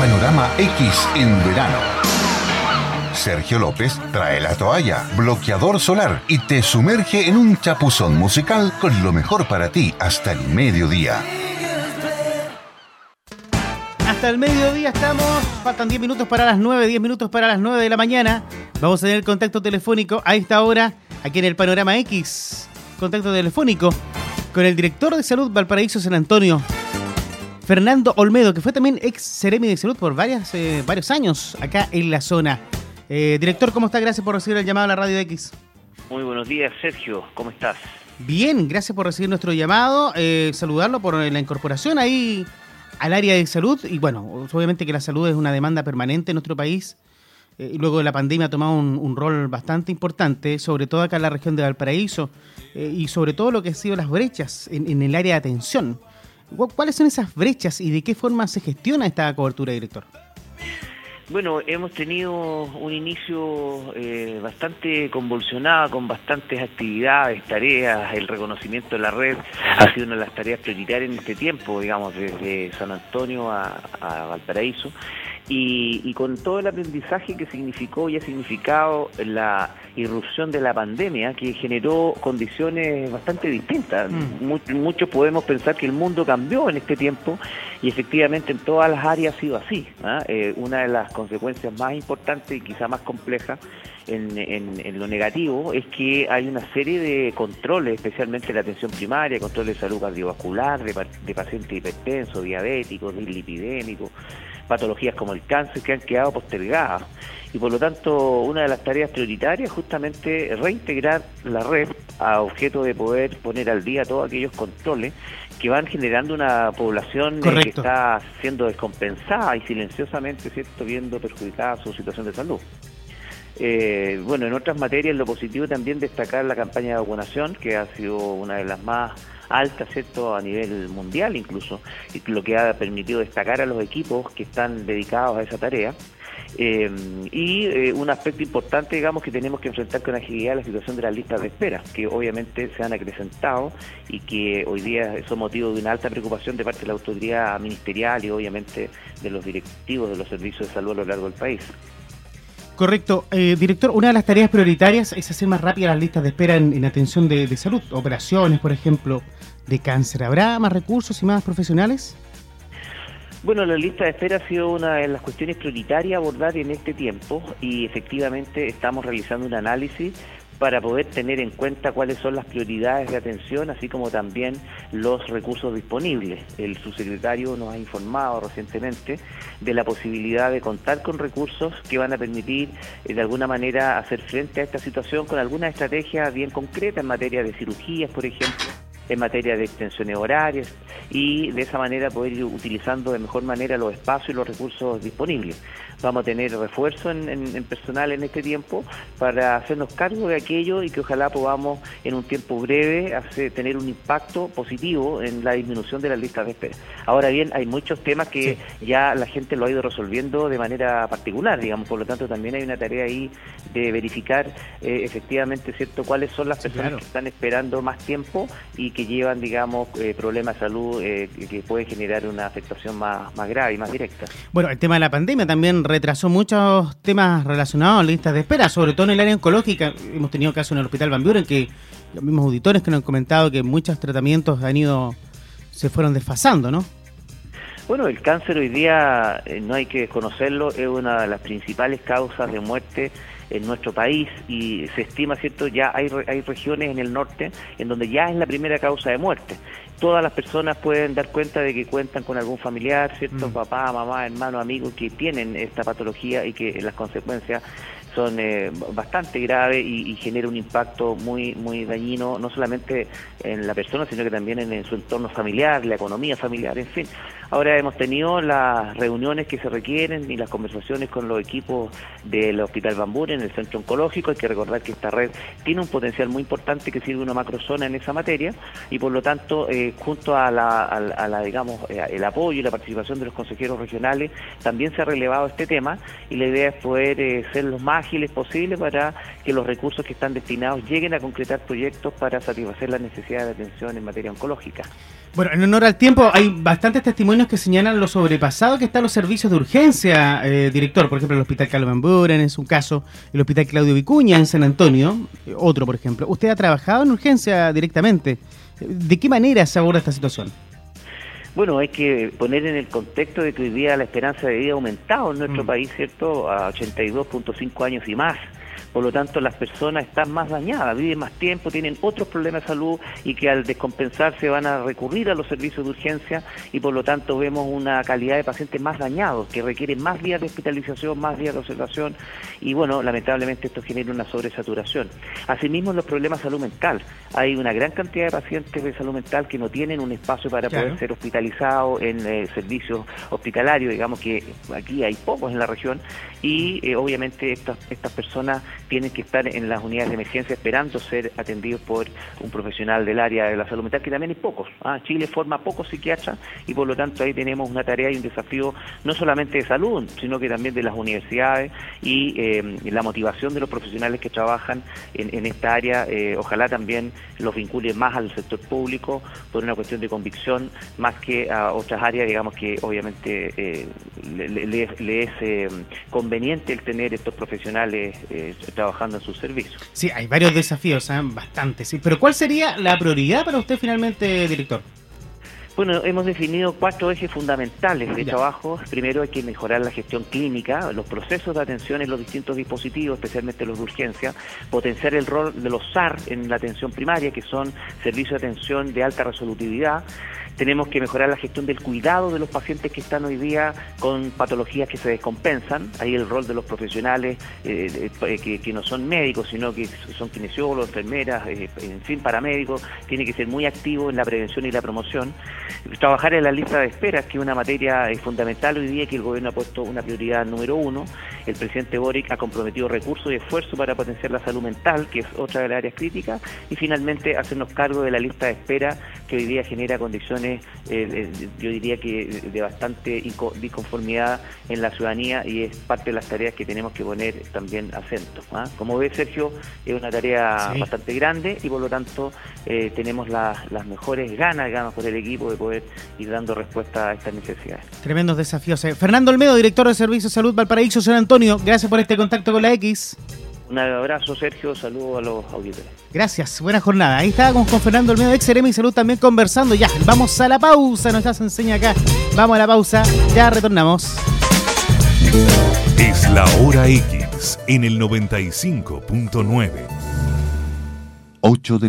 Panorama X en verano. Sergio López trae la toalla, bloqueador solar y te sumerge en un chapuzón musical con lo mejor para ti hasta el mediodía. Hasta el mediodía estamos, faltan 10 minutos para las 9, 10 minutos para las 9 de la mañana. Vamos a tener contacto telefónico a esta hora aquí en el Panorama X. Contacto telefónico con el director de salud Valparaíso San Antonio, Fernando Olmedo, que fue también ex Ceremi de Salud por varias, eh, varios años acá en la zona. Eh, director, ¿cómo está? Gracias por recibir el llamado a la Radio X. Muy buenos días, Sergio. ¿Cómo estás? Bien, gracias por recibir nuestro llamado. Eh, saludarlo por la incorporación ahí al área de salud. Y bueno, obviamente que la salud es una demanda permanente en nuestro país. luego de la pandemia ha tomado un, rol bastante importante, sobre todo acá en la región de Valparaíso. y sobre todo lo que han sido las brechas en el área de atención. ¿Cuáles son esas brechas y de qué forma se gestiona esta cobertura, director? Bueno, hemos tenido un inicio eh, bastante convulsionado, con bastantes actividades, tareas, el reconocimiento de la red ha sido una de las tareas prioritarias en este tiempo, digamos, desde San Antonio a Valparaíso y, con todo el aprendizaje que significó y ha significado la irrupción de la pandemia, que generó condiciones bastante distintas. Mm. muchos podemos pensar que el mundo cambió en este tiempo y efectivamente en todas las áreas ha sido así. ¿ah? Eh, una de las consecuencias más importantes y quizá más complejas en, en, lo negativo es que hay una serie de controles, especialmente la atención primaria, controles de salud cardiovascular, de, de pacientes hipertensos, diabéticos, dislipidémicos, patologías como el cáncer que han quedado postergadas. Y por lo tanto, una de las tareas prioritarias es justamente reintegrar la red a objeto de poder poner al día todos aquellos controles que van generando una población que está siendo descompensada y silenciosamente cierto viendo perjudicada su situación de salud. Eh, bueno, en otras materias, lo positivo también destacar la campaña de vacunación, que ha sido una de las más alta, ¿cierto?, a nivel mundial incluso, y lo que ha permitido destacar a los equipos que están dedicados a esa tarea. Eh, y eh, un aspecto importante, digamos, que tenemos que enfrentar con agilidad la situación de las listas de espera, que obviamente se han acrecentado y que hoy día son motivo de una alta preocupación de parte de la autoridad ministerial y obviamente de los directivos de los servicios de salud a lo largo del país. Correcto. Eh, director, una de las tareas prioritarias es hacer más rápidas las listas de espera en, atención de, salud, operaciones, por ejemplo, de cáncer. ¿Habrá más recursos y más profesionales? Bueno, la lista de espera ha sido una de las cuestiones prioritarias a abordar en este tiempo y efectivamente estamos realizando un análisis para poder tener en cuenta cuáles son las prioridades de atención, así como también los recursos disponibles. El subsecretario nos ha informado recientemente de la posibilidad de contar con recursos que van a permitir eh, de alguna manera hacer frente a esta situación con alguna estrategia bien concreta en materia de cirugías, por ejemplo en materia de extensiones horarias y de esa manera poder ir utilizando de mejor manera los espacios y los recursos disponibles. Vamos a tener refuerzo en, personal en este tiempo para hacernos cargo de aquello y que ojalá podamos en un tiempo breve hacer, tener un impacto positivo en la disminución de las listas de espera. Ahora bien, hay muchos temas que ya la gente lo ha ido resolviendo de manera particular, digamos, por lo tanto también hay una tarea ahí de verificar eh, efectivamente cierto cuáles son las personas que están esperando más tiempo y que que llevan, digamos, eh, problemas de salud eh, que pueden generar una afectación más, más grave y más directa. Bueno, el tema de la pandemia también retrasó muchos temas relacionados a listas de espera, sobre todo en el área oncológica. Hemos tenido casos en el Hospital Van Buren que los mismos auditores que nos han comentado que muchos tratamientos han ido, se fueron desfasando, ¿no? Bueno, el cáncer hoy día, eh, no hay que desconocerlo, es una de las principales causas de muerte en nuestro país y se estima, ¿cierto? Ya hay, hay regiones en el norte en donde ya es la primera causa de muerte. Todas las personas pueden dar cuenta de que cuentan con algún familiar, ¿cierto? Mm. Papá, mamá, hermano, amigo que tienen esta patología y que las consecuencias son eh, bastante graves y, genera un impacto muy muy dañino no solamente en la persona sino que también en, su entorno familiar, la economía familiar, en fin. Ahora hemos tenido las reuniones que se requieren y las conversaciones con los equipos del Hospital Bambú en el centro oncológico. Hay que recordar que esta red tiene un potencial muy importante que sirve una macrozona en esa materia y por lo tanto eh, junto a la, digamos eh, el apoyo y la participación de los consejeros regionales también se ha relevado este tema y la idea es poder ser los más ágiles posible para que los recursos que están destinados lleguen a concretar proyectos para satisfacer las necesidades de atención en materia oncológica. Bueno, en honor al tiempo, hay bastantes testimonios que señalan lo sobrepasado que están los servicios de urgencia, eh, director. Por ejemplo, el Hospital Carlos Buren es un caso, el Hospital Claudio Vicuña en San Antonio, eh, otro, por ejemplo. Usted ha trabajado en urgencia directamente. ¿De qué manera se aborda esta situación? Bueno, hay que poner en el contexto de que hoy día la esperanza de vida ha aumentado en nuestro mm. país, ¿cierto? A 82.5 años y más. Por lo tanto, las personas están más dañadas, viven más tiempo, tienen otros problemas de salud y que al descompensarse van a recurrir a los servicios de urgencia y por lo tanto vemos una calidad de pacientes más dañados, que requieren más días de hospitalización, más días de observación y bueno, lamentablemente esto genera una sobresaturación. Asimismo, los problemas de salud mental. Hay una gran cantidad de pacientes de salud mental que no tienen un espacio para poder ser hospitalizados en eh, servicios hospitalarios, digamos que aquí hay pocos en la región y eh, obviamente estas, estas personas tienen que estar en las unidades de emergencia esperando ser atendidos por un profesional del área de la salud mental, que también hay pocos. ¿ah? Chile forma pocos psiquiatras y por lo tanto ahí tenemos una tarea y un desafío no solamente de salud, sino que también de las universidades y eh, la motivación de los profesionales que trabajan en, esta área. Eh, ojalá también los vincule más al sector público por una cuestión de convicción, más que a otras áreas, digamos que obviamente eh, le, es conveniente el tener estos profesionales trabajando en sus servicios. Sí, hay varios desafíos, ¿eh? bastantes. Sí. Pero ¿cuál sería la prioridad para usted finalmente, director? Bueno, hemos definido cuatro ejes fundamentales de trabajo. Primero hay que mejorar la gestión clínica, los procesos de atención en los distintos dispositivos, especialmente los de urgencia, potenciar el rol de los SAR en la atención primaria, que son servicios de atención de alta resolutividad, tenemos que mejorar la gestión del cuidado de los pacientes que están hoy día con patologías que se descompensan. Ahí el rol de los profesionales eh, eh, que, no son médicos, sino que son kinesiólogos, enfermeras, eh, en fin, paramédicos, tiene que ser muy activo en la prevención y la promoción. Trabajar en la lista de espera, que es una materia fundamental hoy día que el gobierno ha puesto una prioridad número uno. El presidente Boric ha comprometido recursos y esfuerzos para potenciar la salud mental, que es otra de las áreas críticas. Y finalmente hacernos cargo de la lista de espera que hoy día genera condiciones eh, eh, yo diría que de bastante disconformidad en la ciudadanía y es parte de las tareas que tenemos que poner también acento. ¿ah? Como ve Sergio, es una tarea bastante grande y por lo tanto eh, tenemos las mejores ganas, ganas por el equipo de poder ir dando respuesta a estas necesidades. Tremendos desafíos. Fernando Olmedo, director de Servicios de Salud Valparaíso, San Antonio, gracias por este contacto con la X. Un abrazo, Sergio. Saludos a los auditores. Gracias. Buena jornada. Ahí estábamos con Fernando Olmedo, ex y Salud, también conversando. Ya, vamos a la pausa. Nos hace enseña acá. Vamos a la pausa. Ya retornamos. Es la hora X en el 95.9. 8 de la